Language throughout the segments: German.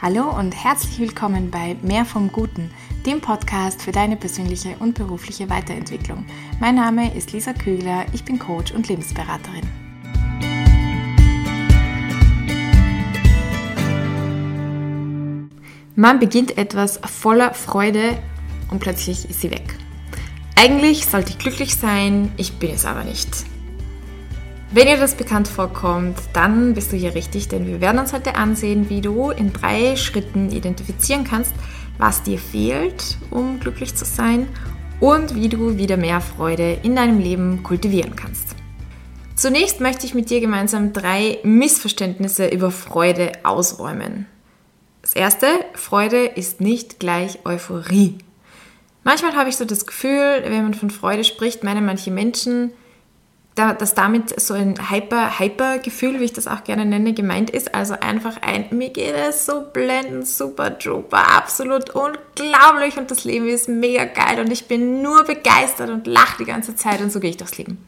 Hallo und herzlich willkommen bei Mehr vom Guten, dem Podcast für deine persönliche und berufliche Weiterentwicklung. Mein Name ist Lisa Kügler, ich bin Coach und Lebensberaterin. Man beginnt etwas voller Freude und plötzlich ist sie weg. Eigentlich sollte ich glücklich sein, ich bin es aber nicht. Wenn dir das bekannt vorkommt, dann bist du hier richtig, denn wir werden uns heute ansehen, wie du in drei Schritten identifizieren kannst, was dir fehlt, um glücklich zu sein und wie du wieder mehr Freude in deinem Leben kultivieren kannst. Zunächst möchte ich mit dir gemeinsam drei Missverständnisse über Freude ausräumen. Das erste, Freude ist nicht gleich Euphorie. Manchmal habe ich so das Gefühl, wenn man von Freude spricht, meinen manche Menschen, dass damit so ein Hyper-Hyper-Gefühl, wie ich das auch gerne nenne, gemeint ist. Also einfach ein, mir geht es so blendend, super duper, absolut unglaublich und das Leben ist mega geil und ich bin nur begeistert und lache die ganze Zeit und so gehe ich durchs Leben.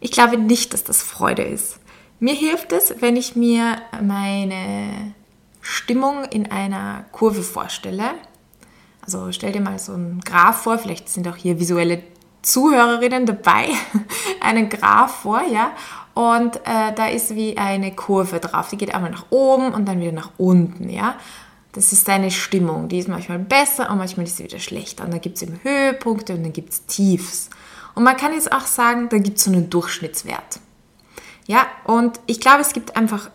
Ich glaube nicht, dass das Freude ist. Mir hilft es, wenn ich mir meine Stimmung in einer Kurve vorstelle. Also stell dir mal so einen Graph vor, vielleicht sind auch hier visuelle Zuhörerinnen dabei einen Graph vor, ja. Und äh, da ist wie eine Kurve drauf. Die geht einmal nach oben und dann wieder nach unten, ja. Das ist deine Stimmung. Die ist manchmal besser und manchmal ist sie wieder schlechter. Und da gibt es eben Höhepunkte und dann gibt es Tiefs. Und man kann jetzt auch sagen, da gibt es so einen Durchschnittswert. Ja, und ich glaube, es gibt einfach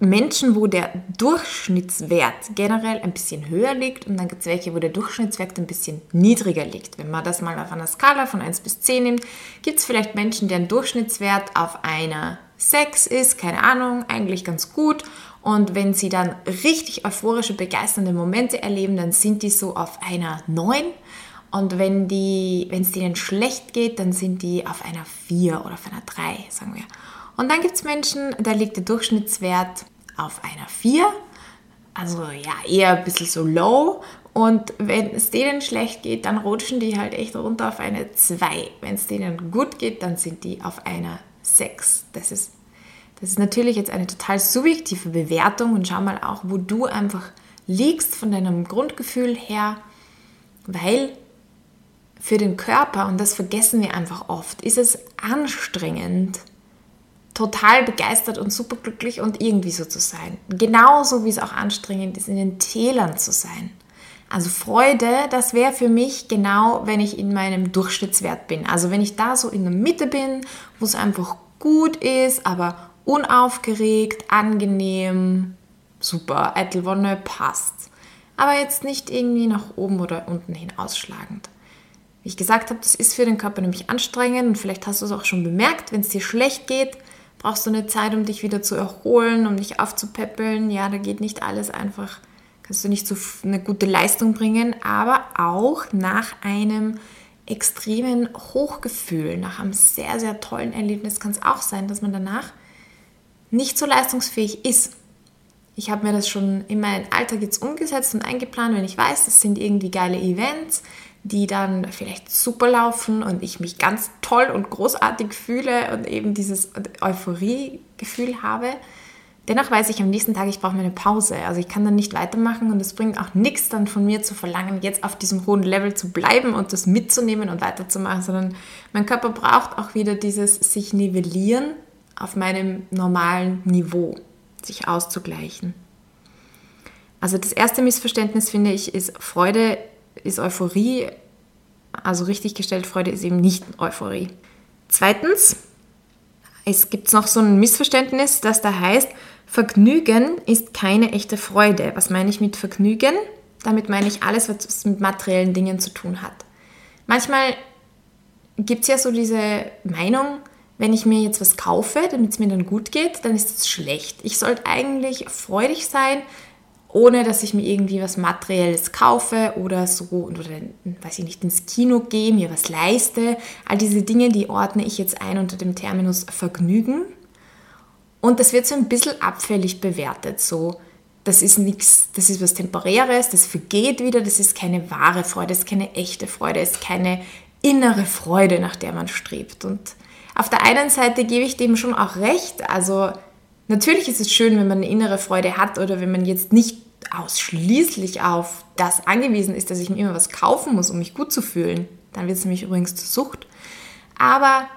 Menschen, wo der Durchschnittswert generell ein bisschen höher liegt und dann gibt es welche, wo der Durchschnittswert ein bisschen niedriger liegt. Wenn man das mal auf einer Skala von 1 bis 10 nimmt, gibt es vielleicht Menschen, deren Durchschnittswert auf einer 6 ist, keine Ahnung, eigentlich ganz gut. Und wenn sie dann richtig euphorische, begeisternde Momente erleben, dann sind die so auf einer 9. Und wenn es denen schlecht geht, dann sind die auf einer 4 oder auf einer 3, sagen wir. Und dann gibt es Menschen, da liegt der Durchschnittswert auf einer 4, also ja, eher ein bisschen so low. Und wenn es denen schlecht geht, dann rutschen die halt echt runter auf eine 2. Wenn es denen gut geht, dann sind die auf einer 6. Das ist, das ist natürlich jetzt eine total subjektive Bewertung und schau mal auch, wo du einfach liegst von deinem Grundgefühl her, weil für den Körper, und das vergessen wir einfach oft, ist es anstrengend, total begeistert und superglücklich und irgendwie so zu sein. Genauso wie es auch anstrengend ist, in den Tälern zu sein. Also Freude, das wäre für mich genau, wenn ich in meinem Durchschnittswert bin. Also wenn ich da so in der Mitte bin, wo es einfach gut ist, aber unaufgeregt, angenehm, super, Eitelwonne passt. Aber jetzt nicht irgendwie nach oben oder unten hin ausschlagend. Wie ich gesagt habe, das ist für den Körper nämlich anstrengend und vielleicht hast du es auch schon bemerkt, wenn es dir schlecht geht, brauchst du eine Zeit, um dich wieder zu erholen, um dich aufzupäppeln. Ja, da geht nicht alles einfach, kannst du nicht so eine gute Leistung bringen, aber auch nach einem extremen Hochgefühl, nach einem sehr, sehr tollen Erlebnis kann es auch sein, dass man danach nicht so leistungsfähig ist. Ich habe mir das schon in meinen Alltag jetzt umgesetzt und eingeplant, wenn ich weiß, das sind irgendwie geile Events, die dann vielleicht super laufen und ich mich ganz toll und großartig fühle und eben dieses Euphorie-Gefühl habe. Dennoch weiß ich am nächsten Tag, ich brauche eine Pause. Also ich kann dann nicht weitermachen und es bringt auch nichts dann von mir zu verlangen, jetzt auf diesem hohen Level zu bleiben und das mitzunehmen und weiterzumachen, sondern mein Körper braucht auch wieder dieses sich nivellieren auf meinem normalen Niveau, sich auszugleichen. Also das erste Missverständnis finde ich ist Freude ist Euphorie, also richtig gestellt, Freude ist eben nicht Euphorie. Zweitens, es gibt noch so ein Missverständnis, das da heißt, Vergnügen ist keine echte Freude. Was meine ich mit Vergnügen? Damit meine ich alles, was mit materiellen Dingen zu tun hat. Manchmal gibt es ja so diese Meinung, wenn ich mir jetzt was kaufe, damit es mir dann gut geht, dann ist es schlecht. Ich sollte eigentlich freudig sein, ohne dass ich mir irgendwie was Materielles kaufe oder so oder weiß ich nicht ins Kino gehe, mir was leiste. All diese Dinge, die ordne ich jetzt ein unter dem Terminus Vergnügen. Und das wird so ein bisschen abfällig bewertet, so das ist nichts, das ist was Temporäres, das vergeht wieder, das ist keine wahre Freude, das ist keine echte Freude, das ist keine innere Freude, nach der man strebt. Und auf der einen Seite gebe ich dem schon auch recht, also Natürlich ist es schön, wenn man eine innere Freude hat oder wenn man jetzt nicht ausschließlich auf das angewiesen ist, dass ich mir immer was kaufen muss, um mich gut zu fühlen, dann wird es nämlich übrigens zur Sucht. Aber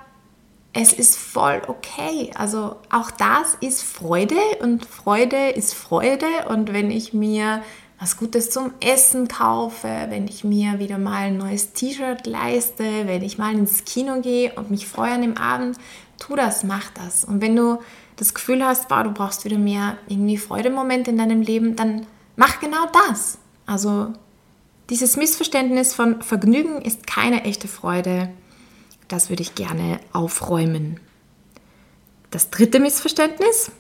es ist voll okay. Also auch das ist Freude und Freude ist Freude. Und wenn ich mir was Gutes zum Essen kaufe, wenn ich mir wieder mal ein neues T-Shirt leiste, wenn ich mal ins Kino gehe und mich freue an dem Abend, tu das, mach das. Und wenn du das Gefühl hast, wow, du brauchst wieder mehr irgendwie Freudemomente in deinem Leben, dann mach genau das. Also dieses Missverständnis von Vergnügen ist keine echte Freude. Das würde ich gerne aufräumen. Das dritte Missverständnis.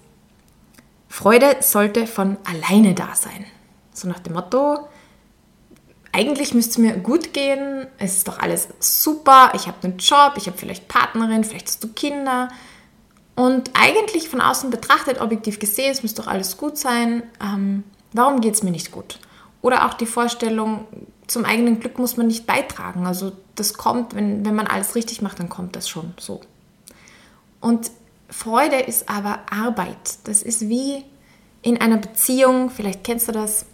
Freude sollte von alleine da sein. So nach dem Motto, eigentlich müsste es mir gut gehen, es ist doch alles super, ich habe einen Job, ich habe vielleicht Partnerin, vielleicht hast du Kinder. Und eigentlich von außen betrachtet, objektiv gesehen, es müsste doch alles gut sein. Ähm, warum geht es mir nicht gut? Oder auch die Vorstellung, zum eigenen Glück muss man nicht beitragen. Also das kommt, wenn, wenn man alles richtig macht, dann kommt das schon so. Und Freude ist aber Arbeit. Das ist wie in einer Beziehung, vielleicht kennst du das,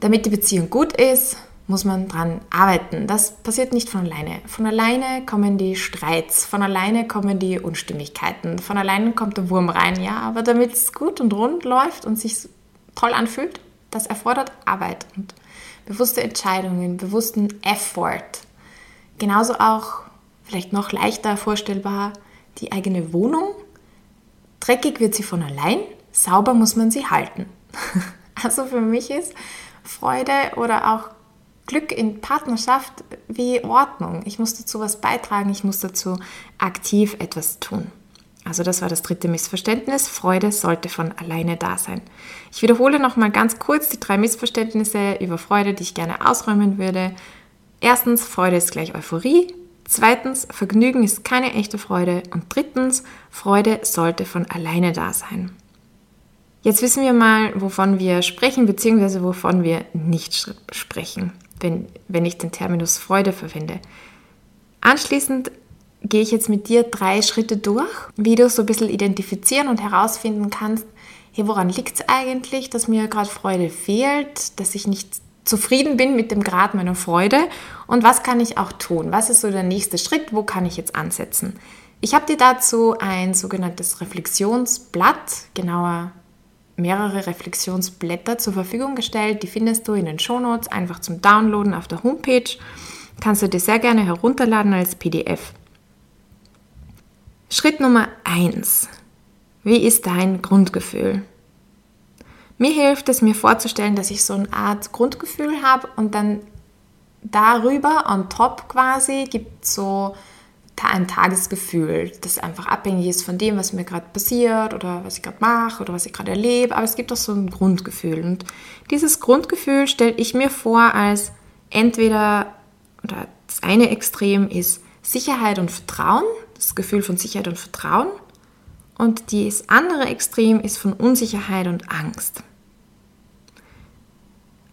damit die Beziehung gut ist, muss man dran arbeiten. Das passiert nicht von alleine. Von alleine kommen die Streits, von alleine kommen die Unstimmigkeiten, von alleine kommt der Wurm rein, ja, aber damit es gut und rund läuft und sich toll anfühlt, das erfordert Arbeit und bewusste Entscheidungen, bewussten Effort. Genauso auch, vielleicht noch leichter vorstellbar, die eigene Wohnung. Dreckig wird sie von allein, sauber muss man sie halten. Also für mich ist Freude oder auch Glück in Partnerschaft wie Ordnung. Ich muss dazu was beitragen, ich muss dazu aktiv etwas tun. Also das war das dritte Missverständnis. Freude sollte von alleine da sein. Ich wiederhole nochmal ganz kurz die drei Missverständnisse über Freude, die ich gerne ausräumen würde. Erstens, Freude ist gleich Euphorie. Zweitens, Vergnügen ist keine echte Freude. Und drittens, Freude sollte von alleine da sein. Jetzt wissen wir mal, wovon wir sprechen, beziehungsweise wovon wir nicht sprechen, wenn, wenn ich den Terminus Freude verwende. Anschließend gehe ich jetzt mit dir drei Schritte durch, wie du so ein bisschen identifizieren und herausfinden kannst, hey, woran liegt es eigentlich, dass mir gerade Freude fehlt, dass ich nicht zufrieden bin mit dem Grad meiner Freude und was kann ich auch tun? Was ist so der nächste Schritt? Wo kann ich jetzt ansetzen? Ich habe dir dazu ein sogenanntes Reflexionsblatt, genauer mehrere Reflexionsblätter zur Verfügung gestellt. Die findest du in den Shownotes einfach zum Downloaden auf der Homepage. Kannst du dir sehr gerne herunterladen als PDF. Schritt Nummer 1. Wie ist dein Grundgefühl? Mir hilft es, mir vorzustellen, dass ich so eine Art Grundgefühl habe und dann darüber, on top quasi, gibt es so ein Tagesgefühl, das einfach abhängig ist von dem, was mir gerade passiert oder was ich gerade mache oder was ich gerade erlebe. Aber es gibt auch so ein Grundgefühl. Und dieses Grundgefühl stelle ich mir vor als entweder, oder das eine Extrem ist Sicherheit und Vertrauen das Gefühl von Sicherheit und Vertrauen. Und das andere Extrem ist von Unsicherheit und Angst.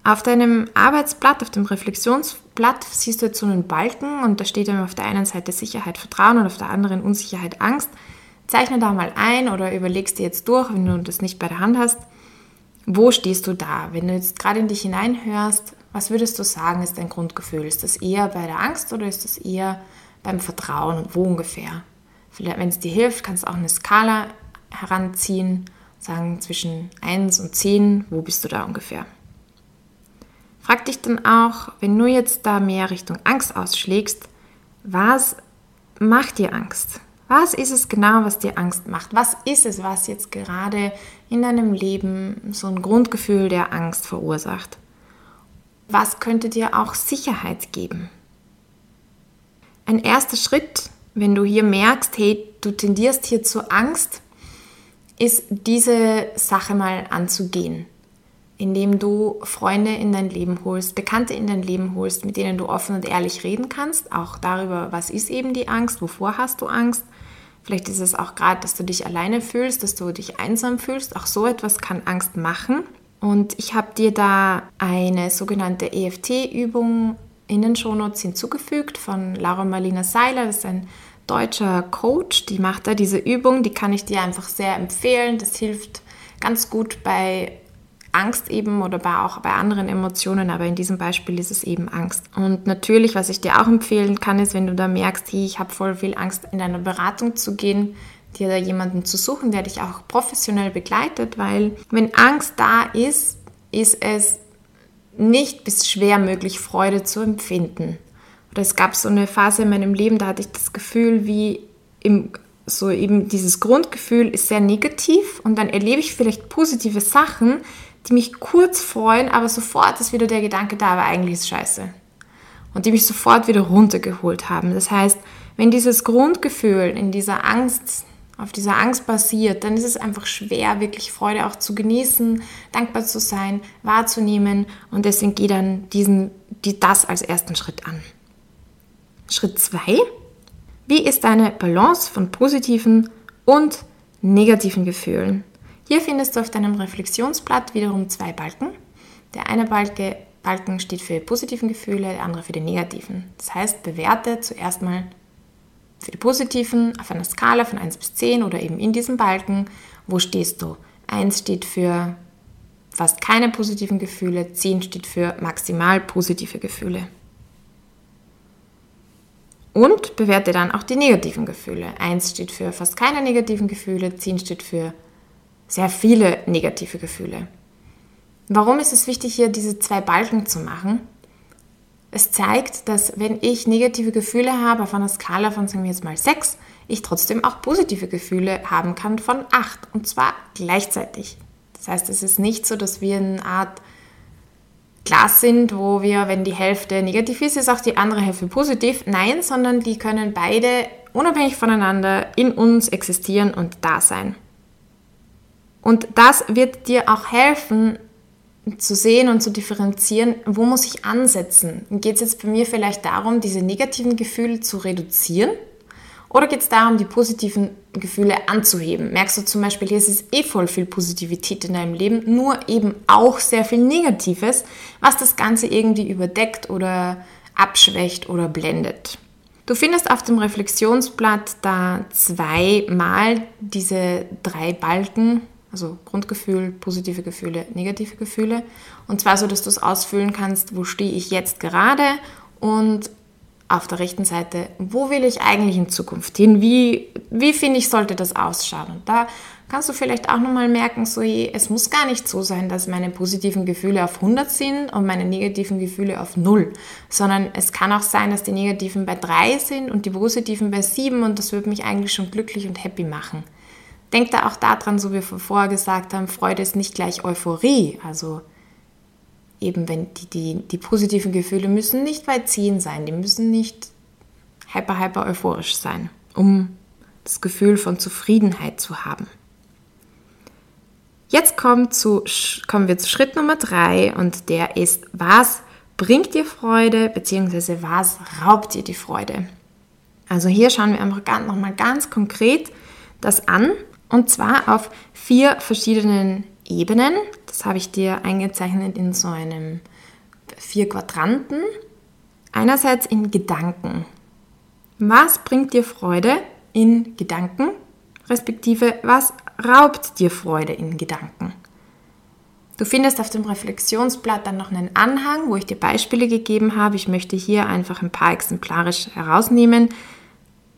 Auf deinem Arbeitsblatt, auf dem Reflexionsblatt, siehst du jetzt so einen Balken und da steht dann auf der einen Seite Sicherheit, Vertrauen und auf der anderen Unsicherheit, Angst. Zeichne da mal ein oder überlegst dir jetzt durch, wenn du das nicht bei der Hand hast, wo stehst du da? Wenn du jetzt gerade in dich hineinhörst, was würdest du sagen, ist dein Grundgefühl? Ist das eher bei der Angst oder ist das eher beim Vertrauen und wo ungefähr. Vielleicht, wenn es dir hilft, kannst du auch eine Skala heranziehen, sagen zwischen 1 und 10, wo bist du da ungefähr. Frag dich dann auch, wenn du jetzt da mehr Richtung Angst ausschlägst, was macht dir Angst? Was ist es genau, was dir Angst macht? Was ist es, was jetzt gerade in deinem Leben so ein Grundgefühl der Angst verursacht? Was könnte dir auch Sicherheit geben? ein erster Schritt, wenn du hier merkst, hey, du tendierst hier zur Angst, ist diese Sache mal anzugehen, indem du Freunde in dein Leben holst, Bekannte in dein Leben holst, mit denen du offen und ehrlich reden kannst, auch darüber, was ist eben die Angst, wovor hast du Angst. Vielleicht ist es auch gerade, dass du dich alleine fühlst, dass du dich einsam fühlst. Auch so etwas kann Angst machen. Und ich habe dir da eine sogenannte EFT-Übung in den Shownotes hinzugefügt von Laura Marlina Seiler. Das ist ein deutscher Coach, die macht da diese Übung. Die kann ich dir einfach sehr empfehlen. Das hilft ganz gut bei Angst eben oder bei, auch bei anderen Emotionen, aber in diesem Beispiel ist es eben Angst. Und natürlich, was ich dir auch empfehlen kann, ist, wenn du da merkst, hey, ich habe voll viel Angst, in eine Beratung zu gehen, dir da jemanden zu suchen, der dich auch professionell begleitet, weil wenn Angst da ist, ist es nicht bis schwer möglich, Freude zu empfinden. Oder es gab so eine Phase in meinem Leben, da hatte ich das Gefühl, wie im, so eben dieses Grundgefühl ist sehr negativ und dann erlebe ich vielleicht positive Sachen, die mich kurz freuen, aber sofort ist wieder der Gedanke da, aber eigentlich ist scheiße. Und die mich sofort wieder runtergeholt haben. Das heißt, wenn dieses Grundgefühl in dieser Angst, auf dieser Angst basiert, dann ist es einfach schwer, wirklich Freude auch zu genießen, dankbar zu sein, wahrzunehmen und deswegen geh dann diesen, die, das als ersten Schritt an. Schritt 2. Wie ist deine Balance von positiven und negativen Gefühlen? Hier findest du auf deinem Reflexionsblatt wiederum zwei Balken. Der eine Balke, Balken steht für die positiven Gefühle, der andere für die negativen. Das heißt, bewerte zuerst mal für die positiven auf einer Skala von 1 bis 10 oder eben in diesem Balken, wo stehst du? 1 steht für fast keine positiven Gefühle, 10 steht für maximal positive Gefühle. Und bewerte dann auch die negativen Gefühle. 1 steht für fast keine negativen Gefühle, 10 steht für sehr viele negative Gefühle. Warum ist es wichtig, hier diese zwei Balken zu machen? Es zeigt, dass wenn ich negative Gefühle habe auf einer Skala von, sagen wir jetzt mal 6, ich trotzdem auch positive Gefühle haben kann von 8 und zwar gleichzeitig. Das heißt, es ist nicht so, dass wir eine Art Glas sind, wo wir, wenn die Hälfte negativ ist, ist auch die andere Hälfte positiv. Nein, sondern die können beide unabhängig voneinander in uns existieren und da sein. Und das wird dir auch helfen, zu sehen und zu differenzieren, wo muss ich ansetzen? Geht es jetzt bei mir vielleicht darum, diese negativen Gefühle zu reduzieren? Oder geht es darum, die positiven Gefühle anzuheben? Merkst du zum Beispiel, hier ist es eh voll viel Positivität in deinem Leben, nur eben auch sehr viel Negatives, was das Ganze irgendwie überdeckt oder abschwächt oder blendet. Du findest auf dem Reflexionsblatt da zweimal diese drei Balken, also Grundgefühl, positive Gefühle, negative Gefühle. Und zwar so, dass du es ausfüllen kannst, wo stehe ich jetzt gerade und auf der rechten Seite, wo will ich eigentlich in Zukunft hin? Wie, wie finde ich, sollte das ausschauen? Und da kannst du vielleicht auch nochmal merken, so, es muss gar nicht so sein, dass meine positiven Gefühle auf 100 sind und meine negativen Gefühle auf 0, sondern es kann auch sein, dass die negativen bei 3 sind und die positiven bei 7 und das würde mich eigentlich schon glücklich und happy machen. Denk da auch daran, so wie wir vorher gesagt haben, Freude ist nicht gleich Euphorie. Also eben wenn die, die, die positiven Gefühle müssen nicht bei 10 sein, die müssen nicht hyper, hyper euphorisch sein, um das Gefühl von Zufriedenheit zu haben. Jetzt kommen, zu, kommen wir zu Schritt Nummer 3 und der ist, was bringt dir Freude bzw. was raubt dir die Freude? Also hier schauen wir einfach nochmal ganz konkret das an und zwar auf vier verschiedenen Ebenen. Das habe ich dir eingezeichnet in so einem vier Quadranten. Einerseits in Gedanken. Was bringt dir Freude in Gedanken? Respektive, was raubt dir Freude in Gedanken? Du findest auf dem Reflexionsblatt dann noch einen Anhang, wo ich dir Beispiele gegeben habe. Ich möchte hier einfach ein paar exemplarisch herausnehmen,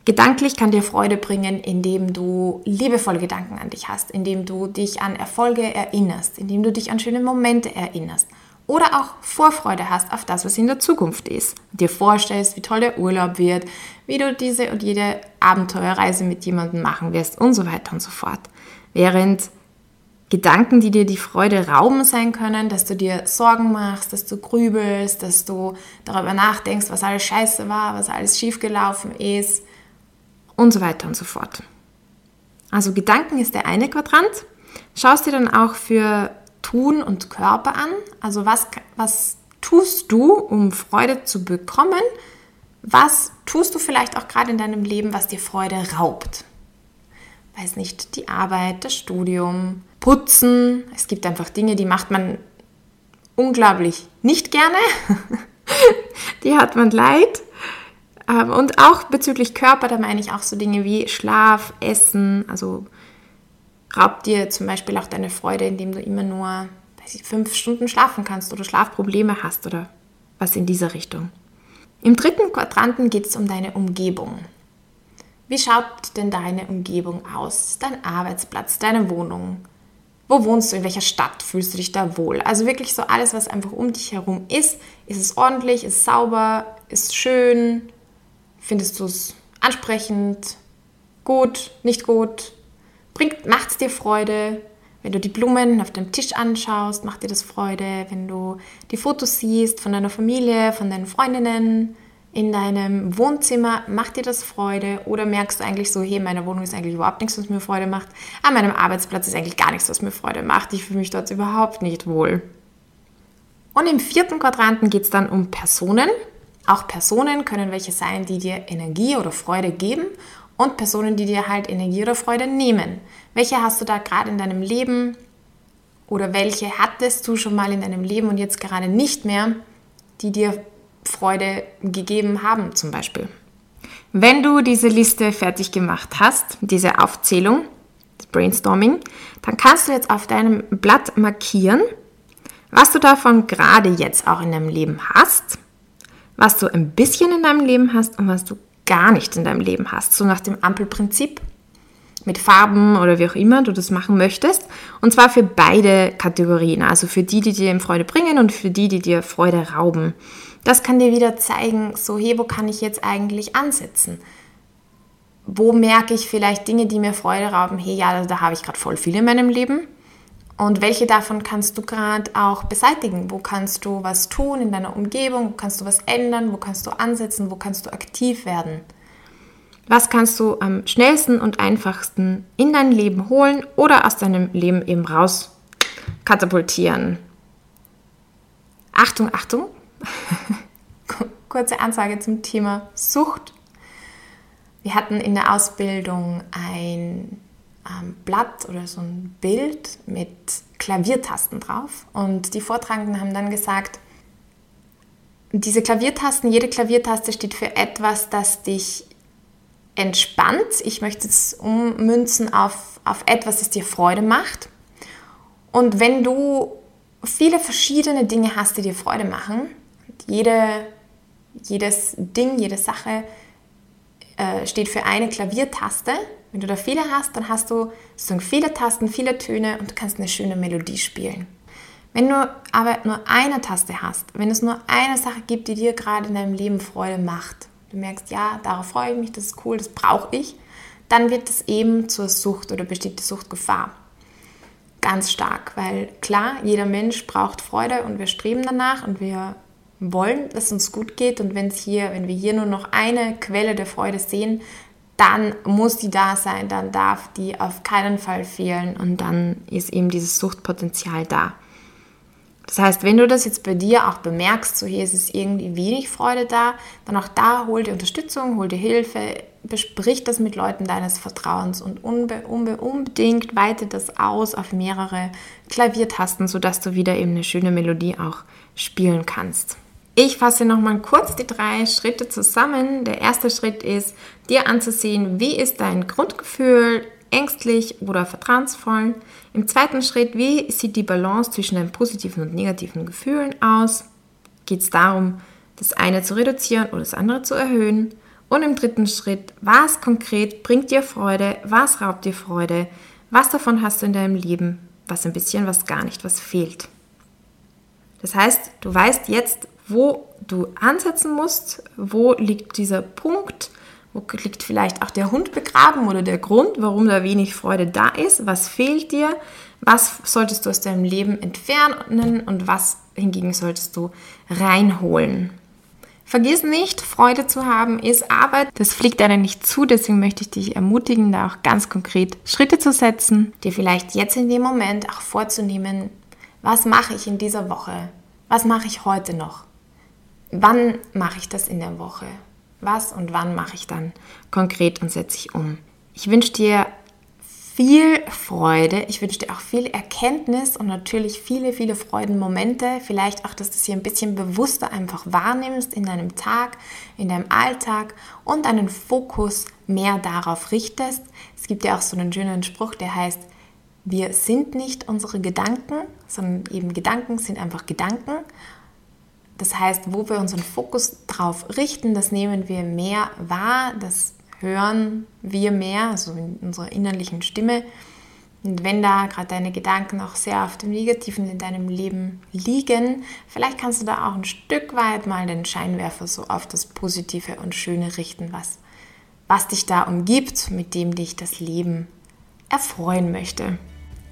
Gedanklich kann dir Freude bringen, indem du liebevolle Gedanken an dich hast, indem du dich an Erfolge erinnerst, indem du dich an schöne Momente erinnerst oder auch Vorfreude hast auf das, was in der Zukunft ist. Dir vorstellst, wie toll der Urlaub wird, wie du diese und jede Abenteuerreise mit jemandem machen wirst und so weiter und so fort. Während Gedanken, die dir die Freude rauben sein können, dass du dir Sorgen machst, dass du grübelst, dass du darüber nachdenkst, was alles scheiße war, was alles schiefgelaufen ist, und so weiter und so fort. Also Gedanken ist der eine Quadrant. Schaust dir dann auch für Tun und Körper an. Also was, was tust du, um Freude zu bekommen? Was tust du vielleicht auch gerade in deinem Leben, was dir Freude raubt? Weiß nicht, die Arbeit, das Studium, Putzen. Es gibt einfach Dinge, die macht man unglaublich nicht gerne. die hat man leid. Ähm, und auch bezüglich Körper, da meine ich auch so Dinge wie Schlaf, Essen, also raubt dir zum Beispiel auch deine Freude, indem du immer nur fünf Stunden schlafen kannst oder Schlafprobleme hast oder was in dieser Richtung. Im dritten Quadranten geht es um deine Umgebung. Wie schaut denn deine Umgebung aus? Dein Arbeitsplatz, deine Wohnung? Wo wohnst du? In welcher Stadt fühlst du dich da wohl? Also wirklich so alles, was einfach um dich herum ist. Ist es ordentlich? Ist es sauber? Ist es schön? Findest du es ansprechend? Gut? Nicht gut? Macht es dir Freude? Wenn du die Blumen auf dem Tisch anschaust, macht dir das Freude. Wenn du die Fotos siehst von deiner Familie, von deinen Freundinnen in deinem Wohnzimmer, macht dir das Freude? Oder merkst du eigentlich so, hey, meine Wohnung ist eigentlich überhaupt nichts, was mir Freude macht. An meinem Arbeitsplatz ist eigentlich gar nichts, was mir Freude macht. Ich fühle mich dort überhaupt nicht wohl. Und im vierten Quadranten geht es dann um Personen. Auch Personen können welche sein, die dir Energie oder Freude geben und Personen, die dir halt Energie oder Freude nehmen. Welche hast du da gerade in deinem Leben oder welche hattest du schon mal in deinem Leben und jetzt gerade nicht mehr, die dir Freude gegeben haben zum Beispiel? Wenn du diese Liste fertig gemacht hast, diese Aufzählung, das Brainstorming, dann kannst du jetzt auf deinem Blatt markieren, was du davon gerade jetzt auch in deinem Leben hast, was du ein bisschen in deinem Leben hast und was du gar nicht in deinem Leben hast. So nach dem Ampelprinzip mit Farben oder wie auch immer du das machen möchtest. Und zwar für beide Kategorien, also für die, die dir Freude bringen und für die, die dir Freude rauben. Das kann dir wieder zeigen, so hey, wo kann ich jetzt eigentlich ansetzen? Wo merke ich vielleicht Dinge, die mir Freude rauben? Hey, ja, da, habe ich gerade voll viel in meinem Leben. Und welche davon kannst du gerade auch beseitigen? Wo kannst du was tun in deiner Umgebung? Wo kannst du was ändern? Wo kannst du ansetzen? Wo kannst du aktiv werden? Was kannst du am schnellsten und einfachsten in dein Leben holen oder aus deinem Leben eben raus katapultieren? Achtung, Achtung! Kurze Ansage zum Thema Sucht. Wir hatten in der Ausbildung ein ähm, Blatt oder so ein Bild mit Klaviertasten drauf und die Vortragenden haben dann gesagt, diese Klaviertasten, jede Klaviertaste steht für etwas, das dich entspannt. Ich möchte es ummünzen auf, auf etwas, das dir Freude macht. Und wenn du viele verschiedene Dinge hast, die dir Freude machen, jede, jedes Ding, jede Sache äh, steht für eine Klaviertaste. Wenn du da viele hast, dann hast du sozusagen viele Tasten, viele Töne und du kannst eine schöne Melodie spielen. Wenn du aber nur eine Taste hast, wenn es nur eine Sache gibt, die dir gerade in deinem Leben Freude macht, du merkst, ja, darauf freue ich mich, das ist cool, das brauche ich, dann wird es eben zur Sucht oder besteht die Suchtgefahr. Ganz stark, weil klar, jeder Mensch braucht Freude und wir streben danach und wir wollen, dass es uns gut geht und wenn hier, wenn wir hier nur noch eine Quelle der Freude sehen, dann muss die da sein, dann darf die auf keinen Fall fehlen und dann ist eben dieses Suchtpotenzial da. Das heißt, wenn du das jetzt bei dir auch bemerkst, so hier ist es irgendwie wenig Freude da, dann auch da hol dir Unterstützung, hol dir Hilfe, besprich das mit Leuten deines Vertrauens und unbe unbe unbedingt weite das aus auf mehrere Klaviertasten, sodass du wieder eben eine schöne Melodie auch spielen kannst. Ich fasse nochmal kurz die drei Schritte zusammen. Der erste Schritt ist, dir anzusehen, wie ist dein Grundgefühl, ängstlich oder vertrauensvoll. Im zweiten Schritt, wie sieht die Balance zwischen den positiven und negativen Gefühlen aus? Geht es darum, das eine zu reduzieren oder das andere zu erhöhen? Und im dritten Schritt, was konkret bringt dir Freude, was raubt dir Freude, was davon hast du in deinem Leben, was ein bisschen, was gar nicht, was fehlt. Das heißt, du weißt jetzt, wo du ansetzen musst, wo liegt dieser Punkt, wo liegt vielleicht auch der Hund begraben oder der Grund, warum da wenig Freude da ist? Was fehlt dir? Was solltest du aus deinem Leben entfernen und was hingegen solltest du reinholen? Vergiss nicht, Freude zu haben ist Arbeit. Das fliegt einem nicht zu, deswegen möchte ich dich ermutigen, da auch ganz konkret Schritte zu setzen, dir vielleicht jetzt in dem Moment auch vorzunehmen, was mache ich in dieser Woche? Was mache ich heute noch? Wann mache ich das in der Woche? was und wann mache ich dann konkret und setze ich um. Ich wünsche dir viel Freude, ich wünsche dir auch viel Erkenntnis und natürlich viele, viele Freudenmomente. Vielleicht auch, dass du es hier ein bisschen bewusster einfach wahrnimmst in deinem Tag, in deinem Alltag und einen Fokus mehr darauf richtest. Es gibt ja auch so einen schönen Spruch, der heißt, wir sind nicht unsere Gedanken, sondern eben Gedanken sind einfach Gedanken. Das heißt, wo wir unseren Fokus drauf richten, das nehmen wir mehr wahr, das hören wir mehr, also in unserer innerlichen Stimme. Und wenn da gerade deine Gedanken auch sehr auf dem Negativen in deinem Leben liegen, vielleicht kannst du da auch ein Stück weit mal den Scheinwerfer so auf das Positive und Schöne richten, was, was dich da umgibt, mit dem dich das Leben erfreuen möchte.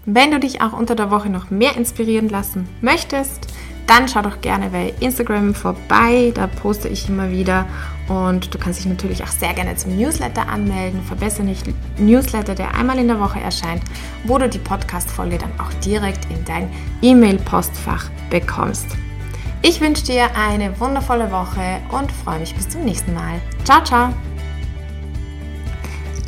Wenn du dich auch unter der Woche noch mehr inspirieren lassen möchtest, dann schau doch gerne bei Instagram vorbei. Da poste ich immer wieder. Und du kannst dich natürlich auch sehr gerne zum Newsletter anmelden. Verbessere nicht Newsletter, der einmal in der Woche erscheint, wo du die Podcast-Folge dann auch direkt in dein E-Mail-Postfach bekommst. Ich wünsche dir eine wundervolle Woche und freue mich bis zum nächsten Mal. Ciao, ciao!